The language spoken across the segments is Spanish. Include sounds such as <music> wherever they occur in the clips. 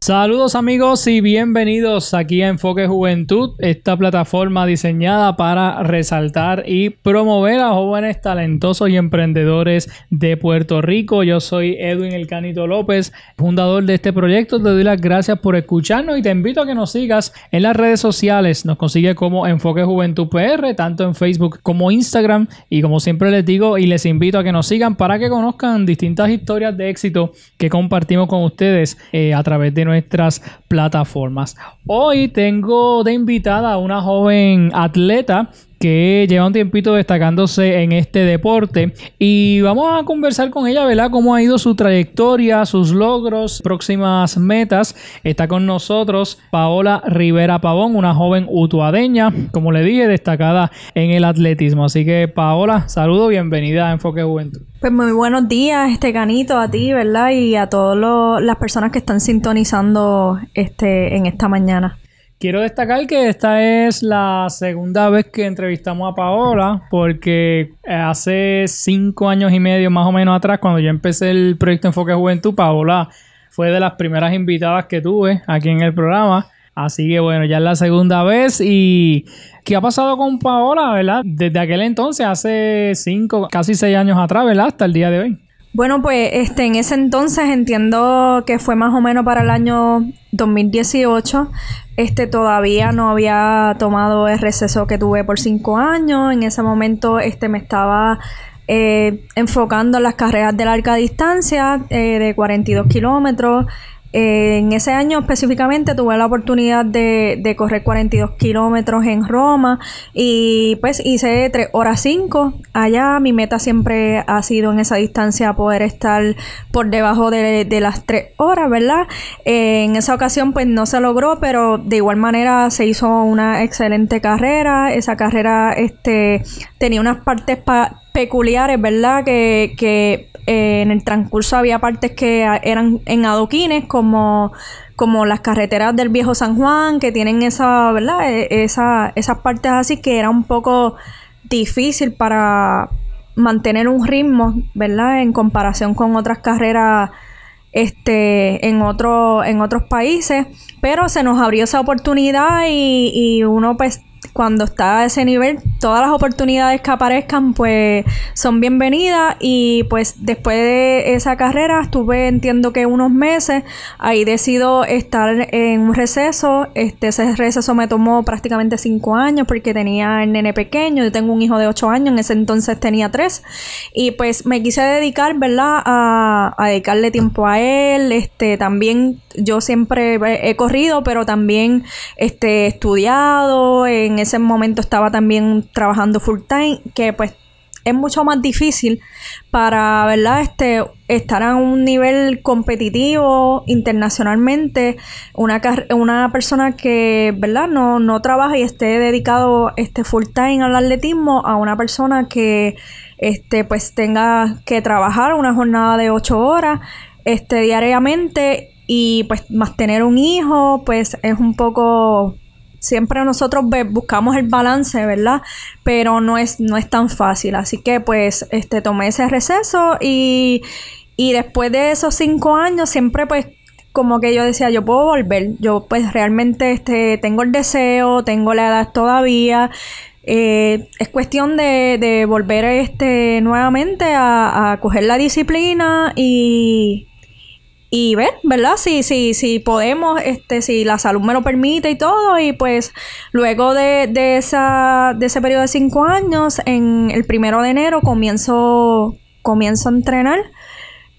Saludos amigos y bienvenidos aquí a Enfoque Juventud, esta plataforma diseñada para resaltar y promover a jóvenes talentosos y emprendedores de Puerto Rico. Yo soy Edwin El Canito López, fundador de este proyecto. Te doy las gracias por escucharnos y te invito a que nos sigas en las redes sociales. Nos consigue como Enfoque Juventud PR, tanto en Facebook como Instagram. Y como siempre les digo y les invito a que nos sigan para que conozcan distintas historias de éxito que compartimos con ustedes eh, a través de nuestras plataformas. Hoy tengo de invitada a una joven atleta que lleva un tiempito destacándose en este deporte y vamos a conversar con ella, ¿verdad? Cómo ha ido su trayectoria, sus logros, próximas metas. Está con nosotros Paola Rivera Pavón, una joven utuadeña, como le dije, destacada en el atletismo. Así que Paola, saludo, bienvenida a Enfoque Juventud. Pues muy buenos días, este canito, a ti, ¿verdad? Y a todas las personas que están sintonizando este, en esta mañana. Quiero destacar que esta es la segunda vez que entrevistamos a Paola, porque eh, hace cinco años y medio más o menos atrás, cuando yo empecé el proyecto Enfoque Juventud, Paola fue de las primeras invitadas que tuve aquí en el programa. Así que bueno, ya es la segunda vez. ¿Y qué ha pasado con Paola, verdad? Desde aquel entonces, hace cinco, casi seis años atrás, ¿verdad? Hasta el día de hoy. Bueno, pues este, en ese entonces entiendo que fue más o menos para el año 2018. Este todavía no había tomado el receso que tuve por cinco años. En ese momento este, me estaba eh, enfocando en las carreras de larga distancia eh, de 42 kilómetros. En ese año específicamente tuve la oportunidad de, de correr 42 kilómetros en Roma y pues hice 3 horas 5. Allá mi meta siempre ha sido en esa distancia poder estar por debajo de, las 3 horas, ¿verdad? En esa ocasión pues no se logró, pero de igual manera se hizo una excelente carrera. Esa carrera este, tenía unas partes peculiares, ¿verdad? Que eh, en el transcurso había partes que eran en adoquines, como, como las carreteras del viejo San Juan, que tienen esa, ¿verdad? E, esa, esas partes así que era un poco difícil para mantener un ritmo, ¿verdad? En comparación con otras carreras este en otro, en otros países pero se nos abrió esa oportunidad y, y uno pues cuando está a ese nivel, todas las oportunidades que aparezcan, pues son bienvenidas. Y pues después de esa carrera, estuve, entiendo que unos meses, ahí decido estar en un receso. Este, ese receso me tomó prácticamente cinco años porque tenía el nene pequeño. Yo tengo un hijo de ocho años, en ese entonces tenía tres. Y pues me quise dedicar, ¿verdad?, a, a dedicarle tiempo a él. Este, también yo siempre he corrido, pero también este, estudiado. En ese momento estaba también trabajando full time, que pues es mucho más difícil para, ¿verdad? Este, estar a un nivel competitivo internacionalmente. Una, una persona que, ¿verdad? No, no trabaja y esté dedicado este, full time al atletismo a una persona que, este, pues tenga que trabajar una jornada de ocho horas, este, diariamente y pues más tener un hijo, pues es un poco siempre nosotros buscamos el balance, ¿verdad? Pero no es, no es tan fácil. Así que pues este tomé ese receso y, y después de esos cinco años siempre pues como que yo decía, yo puedo volver. Yo pues realmente este, tengo el deseo, tengo la edad todavía. Eh, es cuestión de, de volver este nuevamente a, a coger la disciplina y, y ver, ¿verdad? Si, si, si podemos, este, si la salud me lo permite y todo, y pues luego de, de, esa, de ese periodo de cinco años, en el primero de enero comienzo, comienzo a entrenar,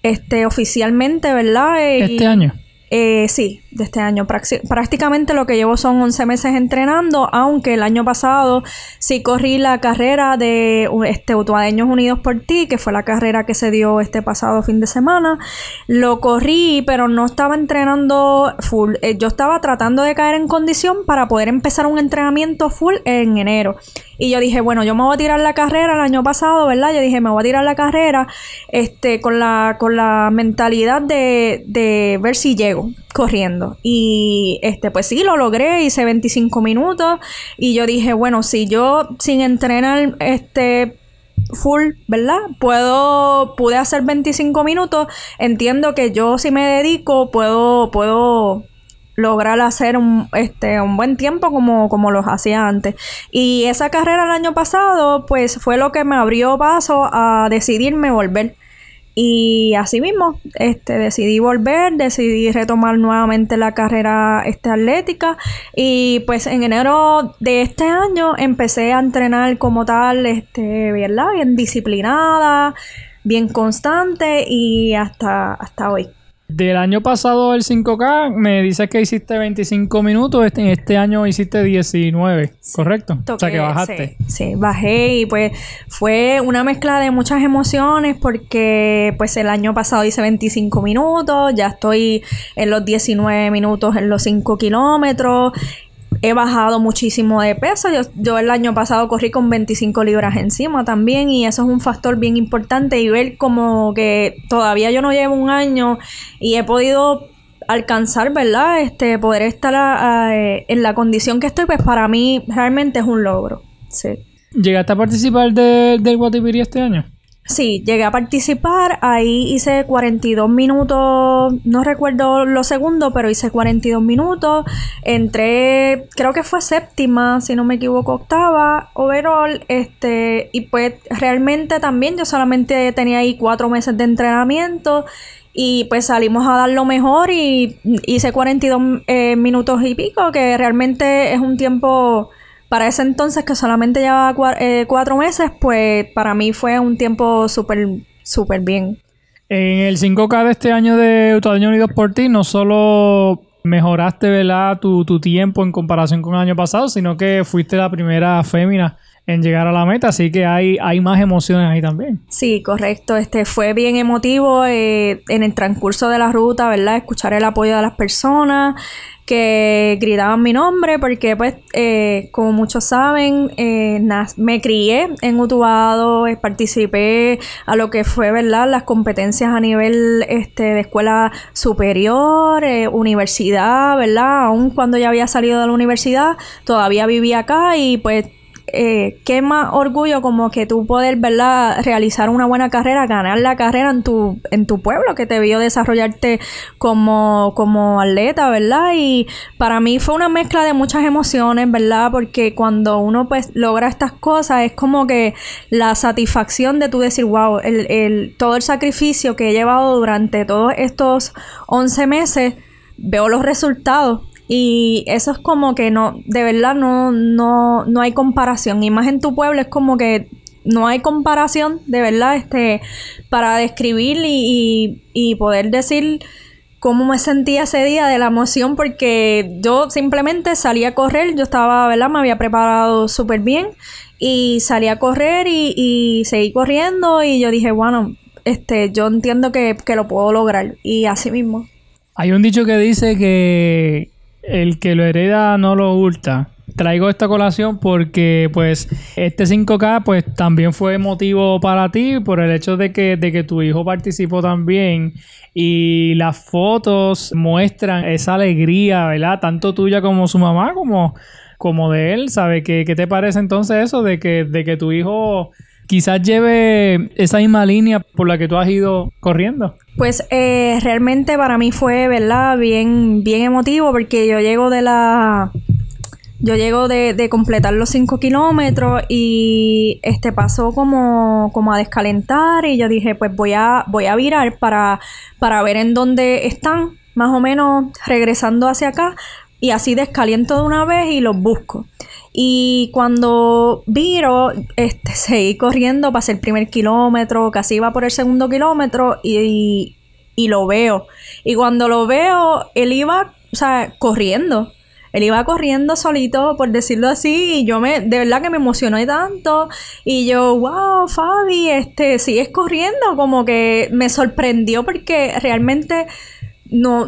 este, oficialmente, ¿verdad? este año. Eh, sí, de este año. Prácticamente lo que llevo son 11 meses entrenando, aunque el año pasado sí corrí la carrera de este Utuadeños Unidos por Ti, que fue la carrera que se dio este pasado fin de semana. Lo corrí, pero no estaba entrenando full. Eh, yo estaba tratando de caer en condición para poder empezar un entrenamiento full en enero. Y yo dije, bueno, yo me voy a tirar la carrera el año pasado, ¿verdad? Yo dije, me voy a tirar la carrera este, con, la, con la mentalidad de, de ver si llego corriendo. Y este, pues sí, lo logré, hice 25 minutos. Y yo dije, bueno, si yo sin entrenar este full, ¿verdad? Puedo, pude hacer 25 minutos. Entiendo que yo si me dedico, puedo, puedo lograr hacer un, este, un buen tiempo como, como los hacía antes. Y esa carrera el año pasado, pues fue lo que me abrió paso a decidirme volver. Y así mismo, este, decidí volver, decidí retomar nuevamente la carrera este, atlética y pues en enero de este año empecé a entrenar como tal, este, ¿verdad? Bien disciplinada, bien constante y hasta, hasta hoy. Del año pasado el 5K me dices que hiciste 25 minutos, este, en este año hiciste 19, ¿correcto? o sea que Toqué, bajaste. Sí, sí, bajé y pues fue una mezcla de muchas emociones porque pues el año pasado hice 25 minutos, ya estoy en los 19 minutos en los 5 kilómetros. He bajado muchísimo de peso. Yo, yo el año pasado corrí con 25 libras encima también y eso es un factor bien importante y ver como que todavía yo no llevo un año y he podido alcanzar, ¿verdad? Este, poder estar eh, en la condición que estoy, pues para mí realmente es un logro. Sí. ¿Llegaste a participar de- del Guatipiri este año? Sí, llegué a participar, ahí hice 42 minutos, no recuerdo los segundos, pero hice 42 minutos, entré, creo que fue séptima, si no me equivoco, octava, overall, este, y pues realmente también yo solamente tenía ahí cuatro meses de entrenamiento y pues salimos a dar lo mejor y hice 42 eh, minutos y pico, que realmente es un tiempo para ese entonces que solamente llevaba eh, cuatro meses, pues para mí fue un tiempo súper, súper bien. En el 5K de este año de Utuadeños Unidos por Ti, no solo mejoraste ¿verdad? Tu, tu tiempo en comparación con el año pasado, sino que fuiste la primera fémina en llegar a la meta, así que hay, hay más emociones ahí también. Sí, correcto. Este fue bien emotivo eh, en el transcurso de la ruta, ¿verdad? Escuchar el apoyo de las personas que gritaban mi nombre, porque pues, eh, como muchos saben, eh, me crié en Utuado, eh, participé a lo que fue, ¿verdad? Las competencias a nivel este, de escuela superior, eh, universidad, ¿verdad? Aún cuando ya había salido de la universidad, todavía vivía acá y pues eh, qué más orgullo como que tú poder, ¿verdad? Realizar una buena carrera, ganar la carrera en tu, en tu pueblo que te vio desarrollarte como, como atleta, ¿verdad? Y para mí fue una mezcla de muchas emociones, ¿verdad? Porque cuando uno pues logra estas cosas es como que la satisfacción de tú decir, wow, el, el, todo el sacrificio que he llevado durante todos estos 11 meses, veo los resultados y eso es como que no, de verdad no, no, no hay comparación. Y más en tu pueblo es como que no hay comparación, de verdad, este, para describir y, y, poder decir cómo me sentía ese día de la emoción, porque yo simplemente salí a correr, yo estaba, ¿verdad? Me había preparado súper bien y salí a correr y, y seguí corriendo y yo dije, bueno, este, yo entiendo que, que lo puedo lograr y así mismo. Hay un dicho que dice que el que lo hereda no lo hurta. Traigo esta colación porque pues este 5K pues también fue motivo para ti por el hecho de que, de que tu hijo participó también y las fotos muestran esa alegría, ¿verdad? Tanto tuya como su mamá como, como de él, ¿sabe? ¿Qué, ¿Qué te parece entonces eso de que, de que tu hijo quizás lleve esa misma línea por la que tú has ido corriendo? Pues eh, realmente para mí fue, ¿verdad? Bien, bien emotivo porque yo llego de la... Yo llego de, completar los 5 kilómetros y este pasó como, como a descalentar y yo dije, pues voy a, voy a virar para, para ver en dónde están, más o menos regresando hacia acá y así descaliento de una vez y los busco. Y cuando viro, este, <laughs> seguí corriendo, pasé el primer kilómetro, casi iba por el segundo kilómetro y, y, lo veo. Y cuando lo veo, él iba o sea, corriendo. Él iba corriendo solito, por decirlo así, y yo me, de verdad que me emocioné tanto. Y yo, wow, Fabi, este, sigues corriendo, como que me sorprendió porque realmente no,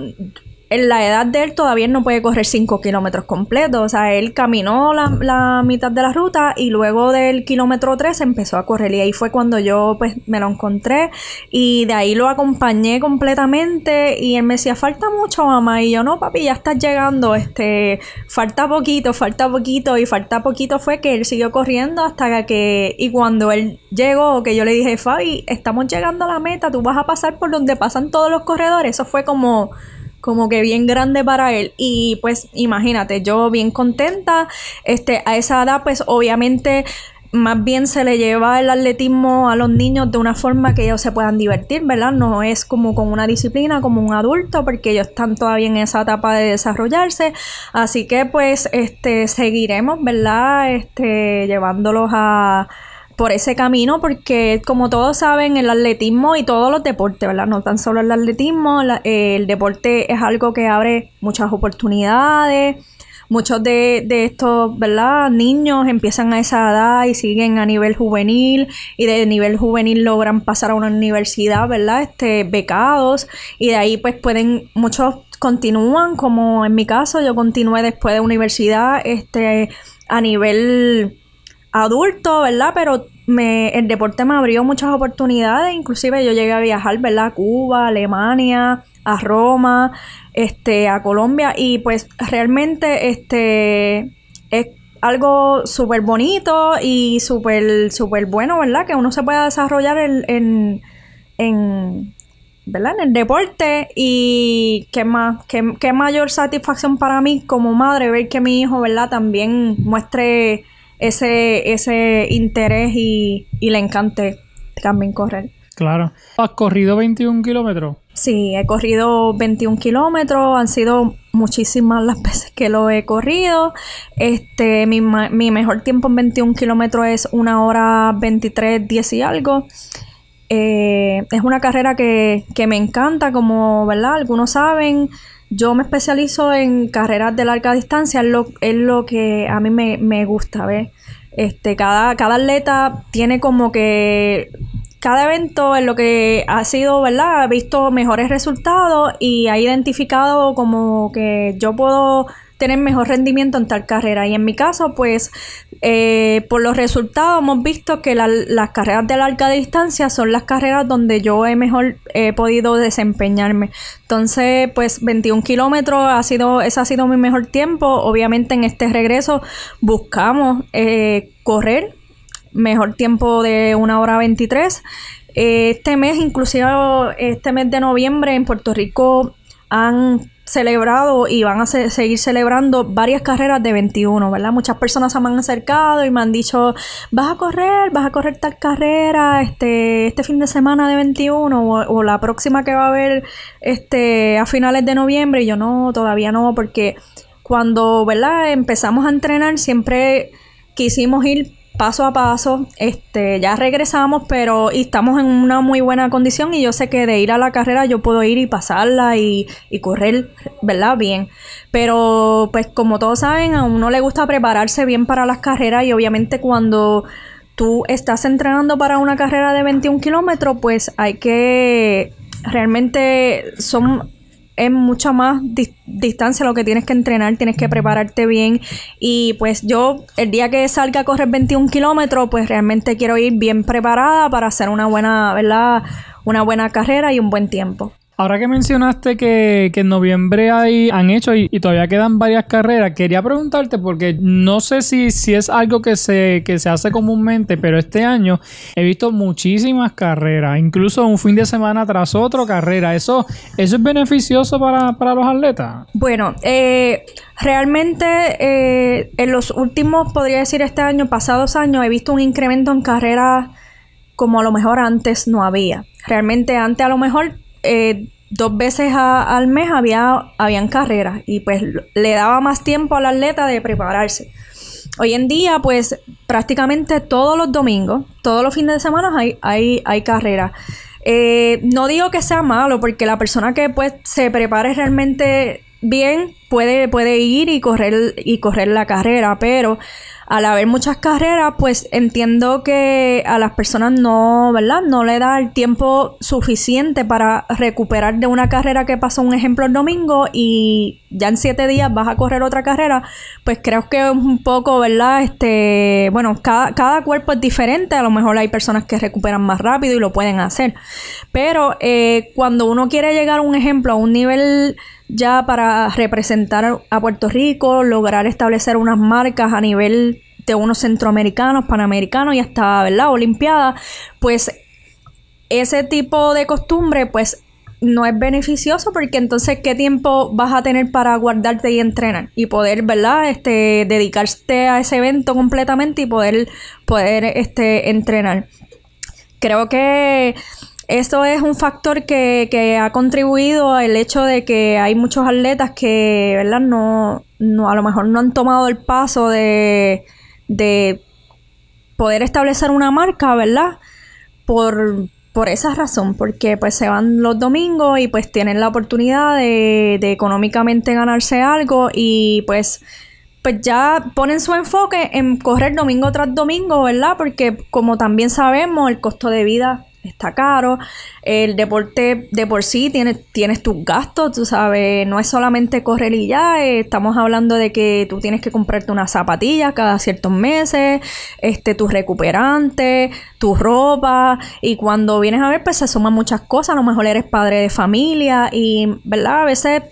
en la edad de él todavía no puede correr 5 kilómetros completos. O sea, él caminó la, la, mitad de la ruta y luego del kilómetro 3 empezó a correr. Y ahí fue cuando yo pues me lo encontré y de ahí lo acompañé completamente y él me decía, falta mucho mamá. Y yo, no papi, ya estás llegando. Este, falta poquito, falta poquito y falta poquito fue que él siguió corriendo hasta que... Y cuando él llegó, que yo le dije, Fabi, estamos llegando a la meta, tú vas a pasar por donde pasan todos los corredores. Eso fue como como que bien grande para él y pues imagínate, yo bien contenta, este a esa edad pues obviamente más bien se le lleva el atletismo a los niños de una forma que ellos se puedan divertir, ¿verdad? No es como con una disciplina como un adulto, porque ellos están todavía en esa etapa de desarrollarse. Así que pues este seguiremos, ¿verdad? Este llevándolos a por ese camino porque como todos saben el atletismo y todos los deportes, ¿verdad? No tan solo el atletismo, el deporte es algo que abre muchas oportunidades. Muchos de, de, estos, ¿verdad? Niños empiezan a esa edad y siguen a nivel juvenil y de nivel juvenil logran pasar a una universidad, ¿verdad? Este, becados y de ahí pues pueden, muchos continúan, como en mi caso, yo continué después de universidad, este, a nivel adulto, ¿verdad? Pero me, el deporte me abrió muchas oportunidades, inclusive yo llegué a viajar, ¿verdad? A Cuba, Alemania, a Roma, este, a Colombia y pues realmente este es algo súper bonito y súper súper bueno, ¿verdad? Que uno se pueda desarrollar en, en, ¿verdad? En el deporte y qué más, qué mayor satisfacción para mí como madre ver que mi hijo, ¿verdad? También muestre ese, ese interés y, le encante también correr. Claro. ¿Has corrido 21 kilómetros? Sí, he corrido 21 kilómetros, han sido muchísimas las <laughs> veces que lo he corrido. Este, mi, mi mejor tiempo en 21 kilómetros es una hora 23, 10 y algo. Eh, es una carrera que, que me encanta, como, ¿verdad? Algunos saben. Yo me especializo en carreras de larga distancia, es lo, es lo que a mí me, gusta, ¿ves? Este, cada, cada atleta tiene como que cada evento en lo que ha sido, ¿verdad? Ha visto mejores resultados y ha identificado como que yo puedo tener mejor rendimiento en tal carrera. Y en mi caso, pues, eh, por los resultados hemos visto que las carreras de larga distancia son las carreras donde yo he mejor he podido desempeñarme. Entonces, pues, 21 kilómetros ha sido, ese ha sido mi mejor tiempo. Obviamente en este regreso buscamos eh, correr mejor tiempo de una hora 23. Este mes, inclusive este mes de noviembre en Puerto Rico han celebrado y van a seguir celebrando varias carreras de 21, ¿verdad? Muchas personas se me han acercado y me han dicho, vas a correr, vas a correr tal carrera este, este fin de semana de 21 o, la próxima que va a haber este, a finales de noviembre. Y yo no, todavía no, porque cuando, ¿verdad? Empezamos a entrenar siempre quisimos ir paso a paso. Este, ya regresamos, pero estamos en una muy buena condición y yo sé que de ir a la carrera yo puedo ir y pasarla y, y correr, ¿verdad? Bien. Pero pues como todos saben, a uno le gusta prepararse bien para las carreras y obviamente cuando tú estás entrenando para una carrera de 21 kilómetros, pues hay que realmente son es mucha más distancia lo que tienes que entrenar, tienes que prepararte bien. Y pues yo, el día que salga a correr 21 kilómetros, pues realmente quiero ir bien preparada para hacer una buena, ¿verdad? Una buena carrera y un buen tiempo. Ahora que mencionaste que, en noviembre hay, han hecho y, todavía quedan varias carreras, quería preguntarte porque no sé si, si es algo que se, que se hace comúnmente, pero este año he visto muchísimas carreras, incluso un fin de semana tras otro carrera. ¿Eso, eso es beneficioso para, los atletas? Bueno, eh, realmente eh, en los últimos, podría decir este año, pasados años, he visto un incremento en carreras como a lo mejor antes no había. Realmente antes a lo mejor eh, dos veces al mes había habían carreras y pues le daba más tiempo al atleta de prepararse. Hoy en día, pues prácticamente todos los domingos, todos los fines de semana hay, hay, hay carreras. Eh, no digo que sea malo, porque la persona que pues se prepare realmente bien, puede, puede ir y correr, y correr la carrera, pero al haber muchas carreras, pues entiendo que a las personas no, ¿verdad? No le da el tiempo suficiente para recuperar de una carrera que pasó, un ejemplo, el domingo y ya en siete días vas a correr otra carrera, pues creo que es un poco, ¿verdad? Este, bueno, cada, cada cuerpo es diferente, a lo mejor hay personas que recuperan más rápido y lo pueden hacer, pero eh, cuando uno quiere llegar a un ejemplo, a un nivel ya para representar a Puerto Rico, lograr establecer unas marcas a nivel de unos centroamericanos, panamericanos y hasta, ¿verdad? Olimpiadas, pues ese tipo de costumbre, pues no es beneficioso porque entonces qué tiempo vas a tener para guardarte y entrenar y poder, ¿verdad? Este, dedicarte a ese evento completamente y poder, poder este, entrenar. Creo que esto es un factor que, que ha contribuido al hecho de que hay muchos atletas que, ¿verdad? No, no, a lo mejor no han tomado el paso de, de poder establecer una marca, ¿verdad? Por, por esa razón, porque pues se van los domingos y pues tienen la oportunidad de, de económicamente ganarse algo y pues pues ya ponen su enfoque en correr domingo tras domingo, ¿verdad? Porque como también sabemos, el costo de vida está caro. El deporte de por sí tienes, tienes tus gastos, tú sabes, no es solamente correr y ya, eh, estamos hablando de que tú tienes que comprarte unas zapatillas cada ciertos meses, este, tus recuperantes, tu ropa, y cuando vienes a ver, pues se suman muchas cosas, a lo mejor eres padre de familia y, ¿verdad? A veces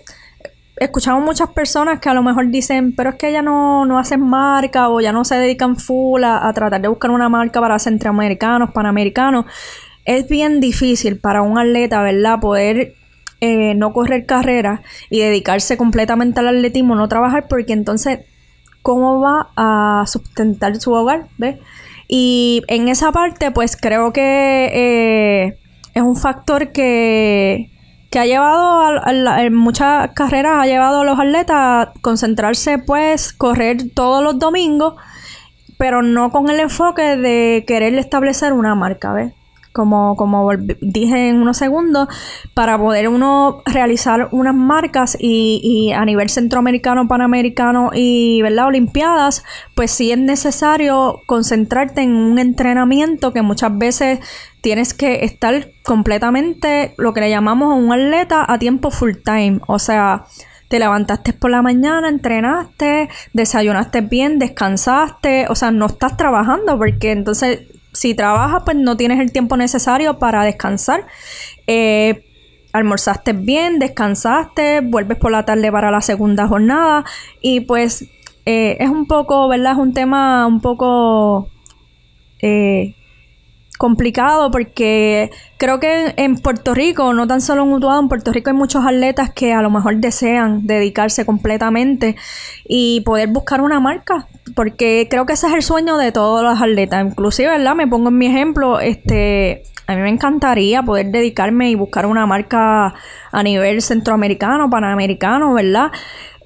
escuchamos muchas personas que a lo mejor dicen, pero es que ya no, no hacen marca o ya no se dedican full a, a tratar de buscar una marca para centroamericanos, panamericanos es bien difícil para un atleta, ¿verdad? Poder eh, no correr carreras y dedicarse completamente al atletismo, no trabajar, porque entonces, ¿cómo va a sustentar su hogar? ¿Ves? Y en esa parte, pues creo que eh, es un factor que, que ha llevado a, muchas carreras, ha llevado a los atletas a concentrarse, pues, correr todos los domingos, pero no con el enfoque de querer establecer una marca, ¿ves? Como, como dije en unos segundos, para poder uno realizar unas marcas y, a nivel centroamericano, panamericano y ¿verdad? olimpiadas, pues sí es necesario concentrarte en un entrenamiento que muchas veces tienes que estar completamente lo que le llamamos un atleta a tiempo full time, o sea, te levantaste por la mañana, entrenaste, desayunaste bien, descansaste, o sea, no estás trabajando porque entonces si trabajas, pues no tienes el tiempo necesario para descansar. Eh, almorzaste bien, descansaste, vuelves por la tarde para la segunda jornada y pues eh, es un poco, ¿verdad? Es un tema un poco eh, complicado porque creo que en Puerto Rico, no tan solo en Utuado, en Puerto Rico hay muchos atletas que a lo mejor desean dedicarse completamente y poder buscar una marca, porque creo que ese es el sueño de todos los atletas, inclusive, ¿verdad? Me pongo en mi ejemplo, este, a mí me encantaría poder dedicarme y buscar una marca a nivel centroamericano, panamericano, ¿verdad?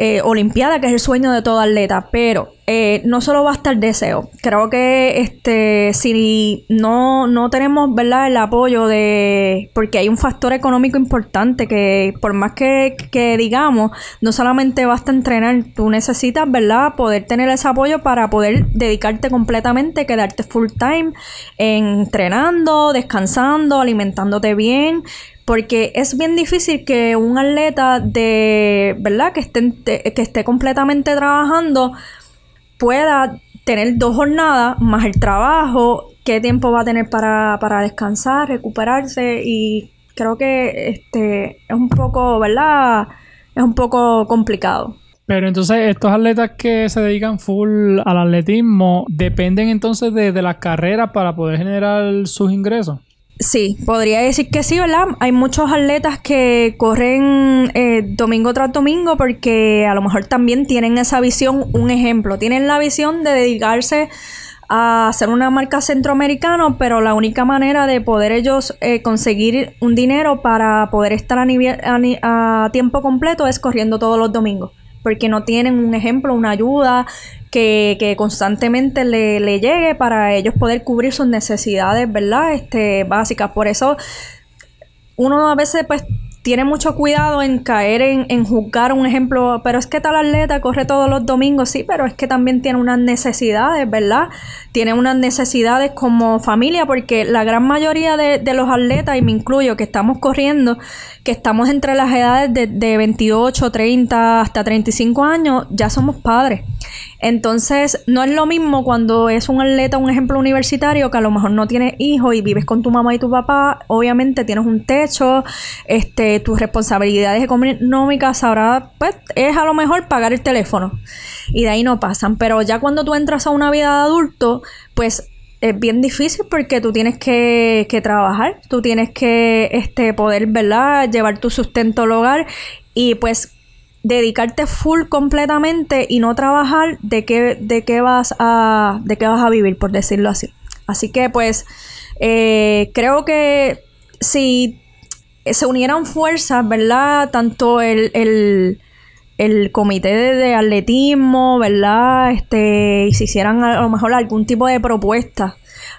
Eh, Olimpiada, que es el sueño de todo atleta, pero eh, no solo basta el deseo. Creo que este, si no, no tenemos ¿verdad? el apoyo de. Porque hay un factor económico importante que, por más que, que digamos, no solamente basta entrenar, tú necesitas ¿verdad? poder tener ese apoyo para poder dedicarte completamente, quedarte full time entrenando, descansando, alimentándote bien porque es bien difícil que un atleta de, ¿verdad? Que esté, que esté completamente trabajando pueda tener dos jornadas más el trabajo, qué tiempo va a tener para, para descansar, recuperarse y creo que este es un poco, ¿verdad? Es un poco complicado. Pero entonces estos atletas que se dedican full al atletismo dependen entonces de, de las carreras para poder generar sus ingresos. Sí, podría decir que sí, ¿verdad? Hay muchos atletas que corren eh, domingo tras domingo porque a lo mejor también tienen esa visión, un ejemplo, tienen la visión de dedicarse a hacer una marca centroamericana, pero la única manera de poder ellos eh, conseguir un dinero para poder estar a, tiempo completo es corriendo todos los domingos porque no tienen un ejemplo, una ayuda que, que constantemente le, le, llegue para ellos poder cubrir sus necesidades, ¿verdad? Este, básicas. Por eso uno a veces pues tiene mucho cuidado en caer en, en, juzgar un ejemplo, pero es que tal atleta corre todos los domingos, sí, pero es que también tiene unas necesidades, ¿verdad? Tiene unas necesidades como familia, porque la gran mayoría de, de los atletas, y me incluyo, que estamos corriendo, que estamos entre las edades de, de 28, 30 hasta 35 años, ya somos padres. Entonces, no es lo mismo cuando es un atleta, un ejemplo universitario, que a lo mejor no tienes hijos y vives con tu mamá y tu papá, obviamente tienes un techo, este, tus responsabilidades económicas ahora, pues, es a lo mejor pagar el teléfono. Y de ahí no pasan. Pero ya cuando tú entras a una vida de adulto, pues es bien difícil porque tú tienes que, que, trabajar, tú tienes que este, poder, ¿verdad?, llevar tu sustento al hogar y pues dedicarte full completamente y no trabajar de qué, de qué vas a de qué vas a vivir por decirlo así así que pues eh, creo que si se unieran fuerzas verdad tanto el, el, el comité de, atletismo verdad este y si hicieran a lo mejor algún tipo de propuesta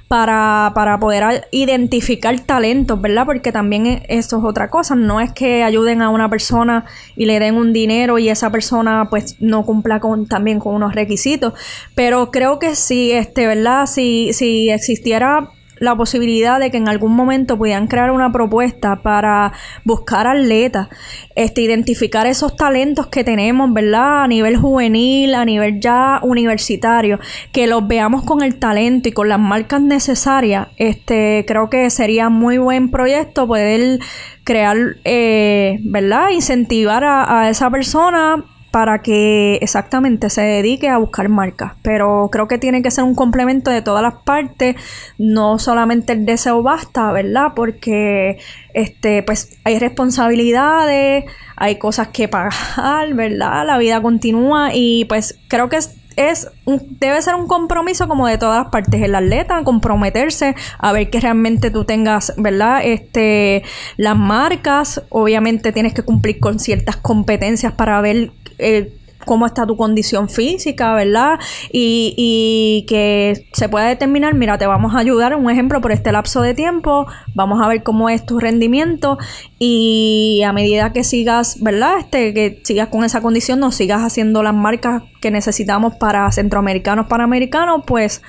para, para poder identificar talentos, ¿verdad? Porque también e, eso es otra cosa, no es que ayuden a una persona y le den un dinero y esa persona pues no cumpla con también con unos requisitos, pero creo que sí, este, ¿verdad? Si, si existiera la posibilidad de que en algún momento pudieran crear una propuesta para buscar atletas, este, identificar esos talentos que tenemos, ¿verdad? A nivel juvenil, a nivel ya universitario, que los veamos con el talento y con las marcas necesarias, este, creo que sería muy buen proyecto poder crear, eh, ¿verdad? Incentivar a, a esa persona para que exactamente se dedique a buscar marcas. Pero creo que tiene que ser un complemento de todas las partes, no solamente el deseo basta, ¿verdad? Porque este, pues hay responsabilidades, hay cosas que pagar, ¿verdad? La vida continúa y pues creo que es debe ser un compromiso como de todas las partes el atleta comprometerse a ver que realmente tú tengas verdad este las marcas obviamente tienes que cumplir con ciertas competencias para ver eh, cómo está tu condición física, ¿verdad? Y, que se pueda determinar, mira, te vamos a ayudar, un ejemplo, por este lapso de tiempo, vamos a ver cómo es tu rendimiento y a medida que sigas, ¿verdad? Este, que sigas con esa condición, no sigas haciendo las marcas que necesitamos para centroamericanos, panamericanos, pues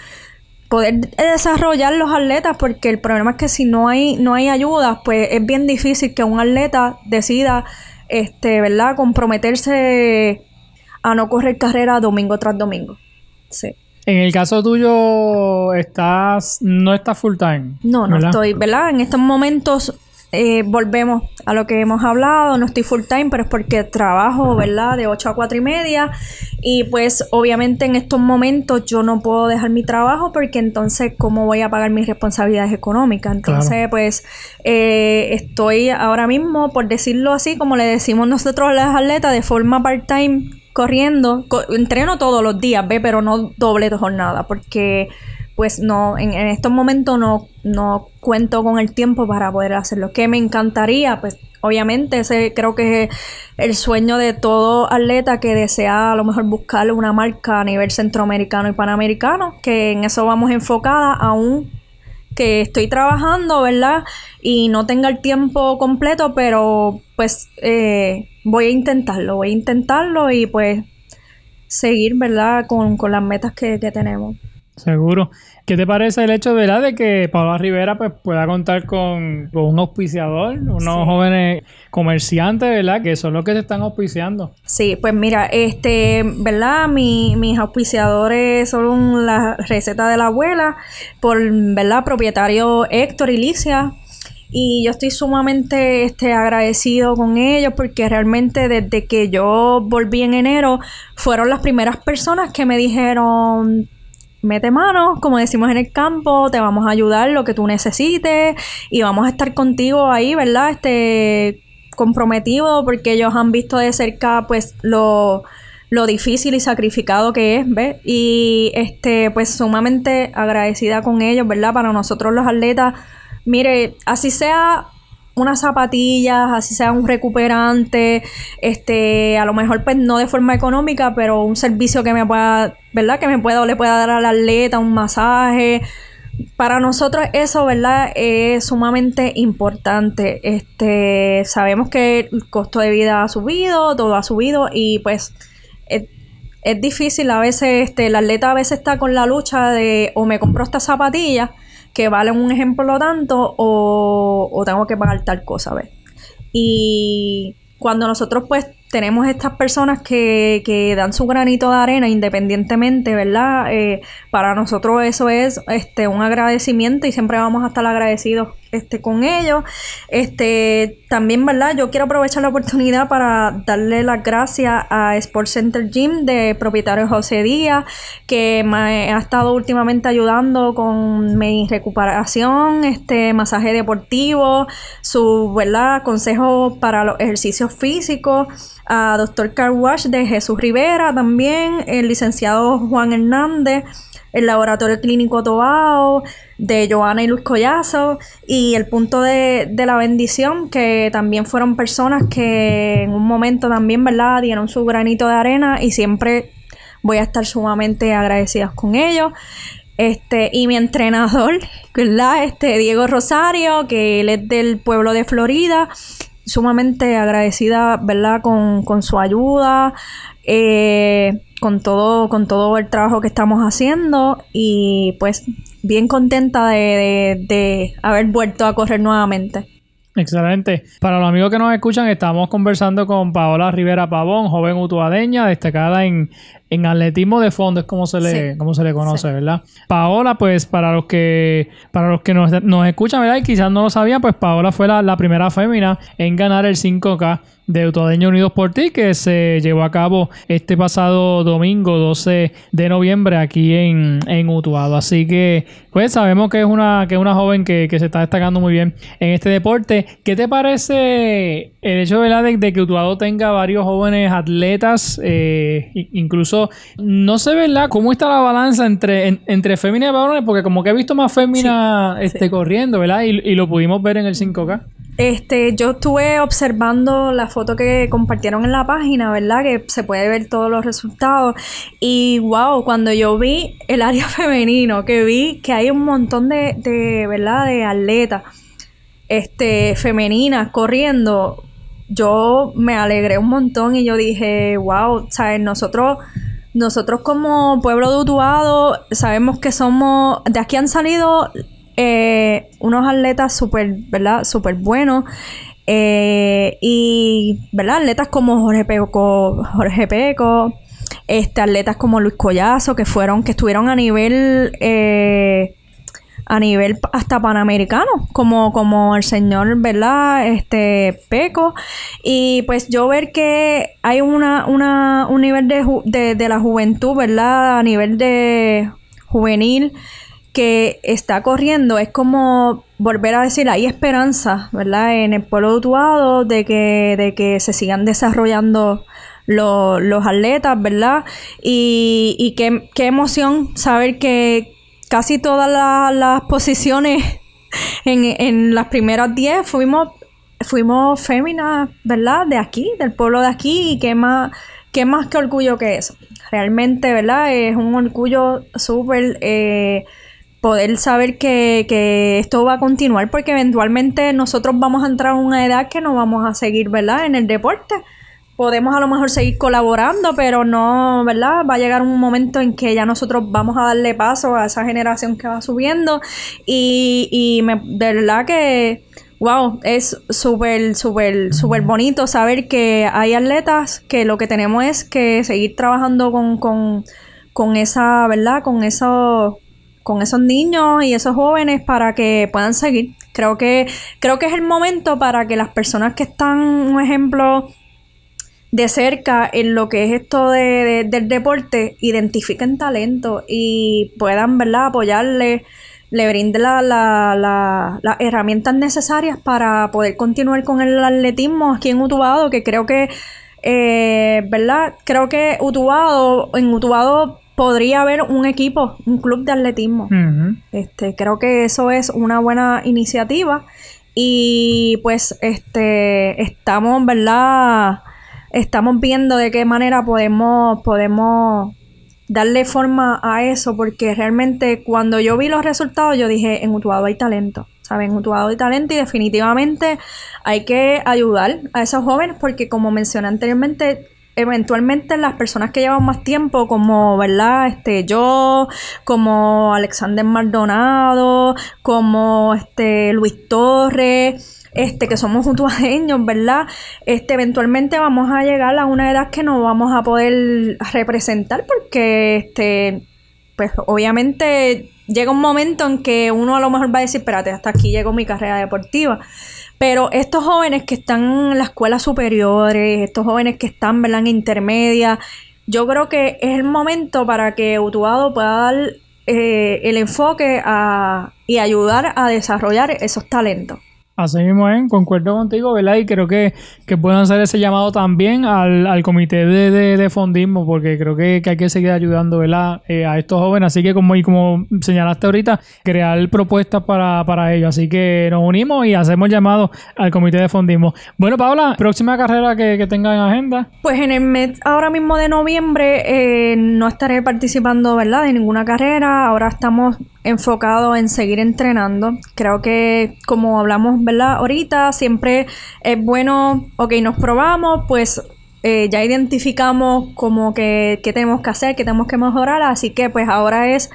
poder desarrollar los atletas porque el problema es que si no hay no hay ayuda pues es bien difícil que un atleta decida este, ¿verdad? Comprometerse a no correr carrera domingo tras domingo. Sí. En el caso tuyo, estás, no estás full time. No, no estoy, ¿verdad? En estos momentos eh, volvemos a lo que hemos hablado, no estoy full time, pero es porque trabajo, ¿verdad? De 8 a 4 y media. Y pues obviamente en estos momentos yo no puedo dejar mi trabajo porque entonces cómo voy a pagar mis responsabilidades económicas. Entonces pues eh, estoy ahora mismo, por decirlo así, como le decimos nosotros a las atletas, de forma part-time corriendo. entreno todos los días, ve, pero no doble de jornada porque pues no, en, en, estos momentos no, no cuento con el tiempo para poder hacerlo. Que me encantaría, pues obviamente ese creo que es el sueño de todo atleta que desea a lo mejor buscar una marca a nivel centroamericano y panamericano, que en eso vamos enfocada aún que estoy trabajando, ¿verdad? Y no tenga el tiempo completo, pero pues eh, voy a intentarlo, voy a intentarlo y pues seguir, ¿verdad? Con, con las metas que, que tenemos. Seguro. ¿Qué te parece el hecho ¿verdad? de que Paula Rivera pues, pueda contar con, un auspiciador, unos jóvenes comerciantes, ¿verdad? Que son los que se están auspiciando. Sí, pues mira, este, ¿verdad? Mi, mis auspiciadores son la receta de la abuela, por, ¿verdad? Propietario Héctor y Licia. Y yo estoy sumamente este, agradecido con ellos porque realmente desde que yo volví en enero fueron las primeras personas que me dijeron mete mano, como decimos en el campo, te vamos a ayudar lo que tú necesites y vamos a estar contigo ahí, ¿verdad? Este comprometido porque ellos han visto de cerca pues lo, lo difícil y sacrificado que es, ¿ves? Y este pues sumamente agradecida con ellos, ¿verdad? Para nosotros los atletas, mire, así sea unas zapatillas, así sea un recuperante, este, a lo mejor pues no de forma económica, pero un servicio que me pueda, ¿verdad? Que me pueda o le pueda dar al atleta un masaje, para nosotros eso, ¿verdad? Es sumamente importante. Este, sabemos que el costo de vida ha subido, todo ha subido y pues es, difícil a veces, este, el atleta a veces está con la lucha de o me compro estas zapatillas que valen un ejemplo tanto o, o tengo que pagar tal cosa, ¿ves? Y cuando nosotros pues tenemos estas personas que, que dan su granito de arena independientemente, ¿verdad? Eh, para nosotros eso es este un agradecimiento y siempre vamos a estar agradecidos este, con ellos. Este, también, ¿verdad? Yo quiero aprovechar la oportunidad para darle las gracias a Sports Center Gym de propietario José Díaz, que me ha estado últimamente ayudando con mi recuperación, este masaje deportivo, su, ¿verdad? Consejos para los ejercicios físicos a Dr. Carwash de Jesús Rivera también, el licenciado Juan Hernández, el laboratorio clínico Tobao, de Joana y Luis Collazo, y el punto de, de, la bendición, que también fueron personas que en un momento también, ¿verdad?, dieron su granito de arena y siempre voy a estar sumamente agradecidas con ellos. Este, y mi entrenador, <laughs> ¿verdad? Este, Diego Rosario, que él es del pueblo de Florida, sumamente agradecida, ¿verdad? Con, con su ayuda, eh, con todo, con todo el trabajo que estamos haciendo y pues bien contenta de, de, de haber vuelto a correr nuevamente. Excelente. Para los amigos que nos escuchan, estamos conversando con Paola Rivera Pavón, joven utuadeña, destacada en, en atletismo de fondo, es como se le, Sí. como se le conoce, Sí. ¿verdad? Paola, pues para los que, para los que nos, nos escuchan, ¿verdad? Y quizás no lo sabían, pues Paola fue la, la primera fémina en ganar el 5K de Utuadeño Unidos por Ti, que se llevó a cabo este pasado domingo 12 de noviembre aquí en, en Utuado. Así que, pues sabemos que es una, que es una joven que, que se está destacando muy bien en este deporte. ¿Qué te parece el hecho ¿verdad? De, de que Utuado tenga varios jóvenes atletas? eh, i- incluso, no sé, ¿verdad? ¿Cómo está la balanza entre, en- entre féminas y varones? Porque como que he visto más féminas este, corriendo, ¿verdad? Y, y lo pudimos ver en el 5K. Este, yo estuve observando la foto que compartieron en la página, ¿verdad? Que se puede ver todos los resultados. Y wow, cuando yo vi el área <laughs> femenino, que vi que hay un montón de, de ¿verdad? De atletas, este, femeninas corriendo, yo me alegré un montón y yo dije, wow, ¿sabes? Nosotros, nosotros como pueblo de Utuado, sabemos que somos, de aquí han salido eh, unos atletas súper, ¿verdad? Súper buenos. eh, y, ¿verdad? Atletas como Jorge Peco, Jorge Peco, este, atletas como Luis Collazo, que fueron, que estuvieron a nivel, eh, a nivel hasta panamericano, como, como el señor, ¿verdad? Este, Peco. Y pues yo ver que hay una, una, un nivel de, de, de la juventud, ¿verdad? A nivel de juvenil que está corriendo es como volver a decir hay esperanza verdad en el pueblo de de que de que se sigan desarrollando lo- los atletas verdad y, y qué, qué emoción saber que casi todas la- las posiciones en, en las primeras 10 fuimos fuimos féminas verdad de aquí del pueblo de aquí y qué más qué más que orgullo que eso realmente verdad es un orgullo súper eh, poder saber que, que esto va a continuar porque eventualmente nosotros vamos a entrar a una edad que no vamos a seguir, ¿verdad? En el deporte. Podemos a lo mejor seguir colaborando, pero no, ¿verdad? Va a llegar un momento en que ya nosotros vamos a darle paso a esa generación que va subiendo y, y me, de verdad que, wow, es súper, súper, súper bonito saber que hay atletas que lo que tenemos es que seguir trabajando con, con, con esa, ¿verdad? Con eso con esos niños y esos jóvenes para que puedan seguir. Creo que, creo que es el momento para que las personas que están, un ejemplo, de cerca en lo que es esto de, de- del deporte, identifiquen talento y puedan, ¿verdad?, apoyarle, le brinden la- la- la- las herramientas necesarias para poder continuar con el atletismo aquí en Utubado, que creo que, eh, ¿verdad? Creo que Utubado, en Utubado podría haber un equipo, un club de atletismo. Este, creo que eso es una buena iniciativa y pues este estamos, ¿verdad? Estamos viendo de qué manera podemos podemos darle forma a eso, porque realmente cuando yo vi los resultados, yo dije, en Utuado hay talento. ¿Saben? En Utuado hay talento y definitivamente hay que ayudar a esos jóvenes porque como mencioné anteriormente, eventualmente las personas que llevan más tiempo, como, ¿verdad? Este, yo, como Alexander Maldonado, como este Luis Torres, este, que somos utuajeños, ¿verdad? Este, eventualmente vamos a llegar a una edad que no vamos a poder representar porque, este, pues obviamente llega un momento en que uno a lo mejor va a decir, espérate, hasta aquí llegó mi carrera deportiva. Pero estos jóvenes que están en las escuelas superiores, estos jóvenes que están ¿verdad? en intermedia, yo creo que es el momento para que Utuado pueda dar eh, el enfoque y ayudar a desarrollar esos talentos. Así mismo es, concuerdo contigo, ¿verdad? Y creo que, que hacer ese llamado también al, comité de, fondismo, porque creo que, hay que seguir ayudando, ¿verdad? Eh, a estos jóvenes. Así que, como, y como señalaste ahorita, crear propuestas para, para ellos. Así que nos unimos y hacemos llamado al comité de fondismo. Bueno, Paula, próxima carrera que, que tenga en agenda. Pues en el mes ahora mismo de noviembre eh, no estaré participando, ¿verdad? De ninguna carrera. Ahora estamos enfocado en seguir entrenando. Creo que como hablamos, ¿verdad? Ahorita siempre es bueno, ok, nos probamos, pues eh, ya identificamos como que qué tenemos que hacer, qué tenemos que mejorar, así que pues ahora es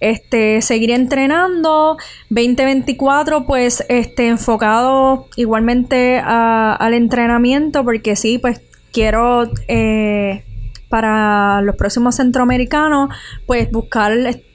este seguir entrenando 2024 pues este enfocado igualmente al entrenamiento porque sí pues quiero eh, para los próximos centroamericanos pues buscar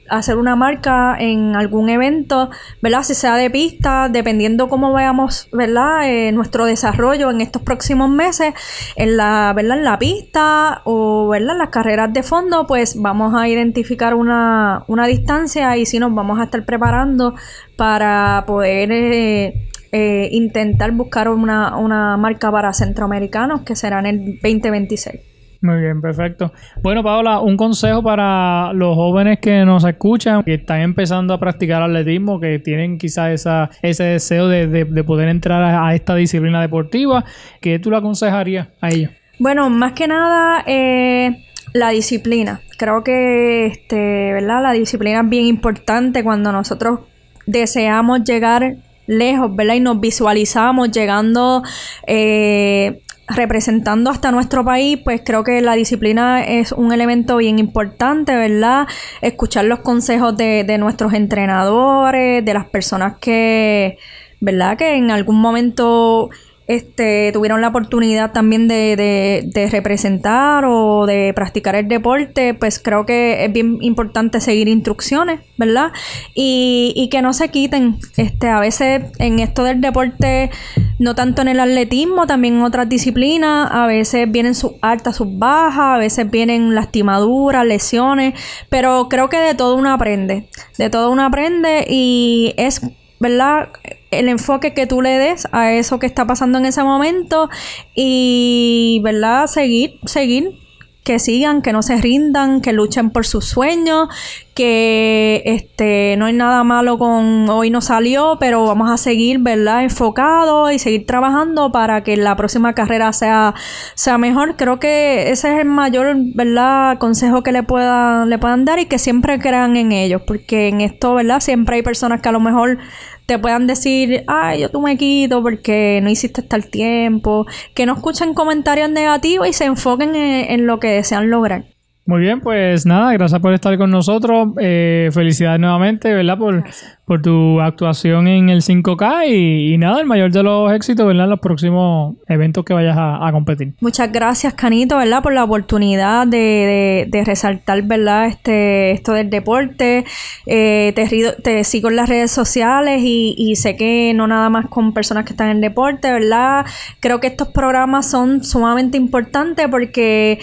hacer una marca en algún evento, ¿verdad? Si sea de pista, dependiendo cómo veamos, ¿verdad? Eh, nuestro desarrollo en estos próximos meses, en la, ¿verdad? En la pista o, ¿verdad? En las carreras de fondo, pues vamos a identificar una, una distancia y si nos vamos a estar preparando para poder... Eh, eh, intentar buscar una, una marca para centroamericanos que será en el 2026. Muy bien, perfecto. Bueno, Paola, un consejo para los jóvenes que nos escuchan, que están empezando a practicar atletismo, que tienen quizás esa, ese deseo de, poder entrar a, esta disciplina deportiva, ¿qué tú le aconsejarías a ellos? Bueno, más que nada, eh, la disciplina. Creo que, este, ¿verdad? La disciplina es bien importante cuando nosotros deseamos llegar lejos, ¿verdad? Y nos visualizamos llegando eh, representando hasta nuestro país, pues creo que la disciplina es un elemento bien importante, ¿verdad? Escuchar los consejos de, nuestros entrenadores, de las personas que, ¿verdad? Que en algún momento este, tuvieron la oportunidad también de, representar o de practicar el deporte, pues creo que es bien importante seguir instrucciones, ¿verdad? Y, y que no se quiten. Este, a veces en esto del deporte, no tanto en el atletismo, también en otras disciplinas, a veces vienen sus altas, sus bajas, a veces vienen lastimaduras, lesiones, pero creo que de todo uno aprende. De todo uno aprende y es ¿verdad? El enfoque que tú le des a eso que está pasando en ese momento y, ¿verdad? Seguir, seguir, que sigan, que no se rindan, que luchen por sus sueños, que este no hay nada malo con hoy no salió, pero vamos a seguir, ¿verdad? Enfocados y seguir trabajando para que la próxima carrera sea, sea mejor. Creo que ese es el mayor, ¿verdad? consejo que le puedan, le puedan dar y que siempre crean en ellos, porque en esto, ¿verdad? Siempre hay personas que a lo mejor te puedan decir, ay, yo tú me quito porque no hiciste tal tiempo, que no escuchen comentarios negativos y se enfoquen en, lo que desean lograr. Muy bien, pues nada, gracias por estar con nosotros. Eh, felicidades nuevamente, ¿verdad? Por, por tu actuación en el 5K y, nada, el mayor de los éxitos, ¿verdad? En los próximos eventos que vayas a, competir. Muchas gracias, Canito, ¿verdad? Por la oportunidad de, de, resaltar, ¿verdad? Este, esto del deporte. Eh, te, te, sigo en las redes sociales y, y sé que no nada más con personas que están en deporte, ¿verdad? Creo que estos programas son sumamente importantes porque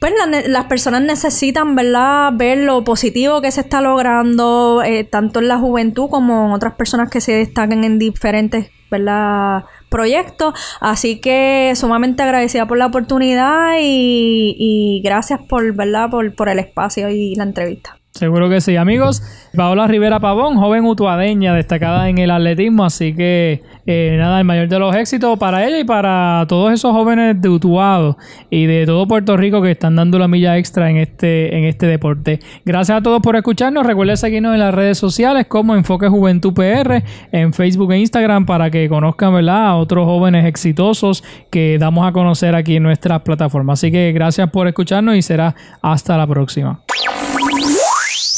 pues las personas necesitan, ¿verdad?, ver lo positivo que se está logrando, eh, tanto en la juventud como en otras personas que se destacan en diferentes, ¿verdad?, proyectos. Así que sumamente agradecida por la oportunidad y, y gracias por, ¿verdad?, por, por el espacio y la entrevista. Seguro que sí, amigos. Paola Rivera Pavón, joven utuadeña destacada en el atletismo, así que eh, nada, el mayor de los éxitos para ella y para todos esos jóvenes de Utuado y de todo Puerto Rico que están dando la milla extra en este, en este deporte. Gracias a todos por escucharnos. Recuerden seguirnos en las redes sociales como Enfoque Juventud PR, en Facebook e Instagram para que conozcan a otros jóvenes exitosos que damos a conocer aquí en nuestras plataformas. Así que gracias por escucharnos y será hasta la próxima.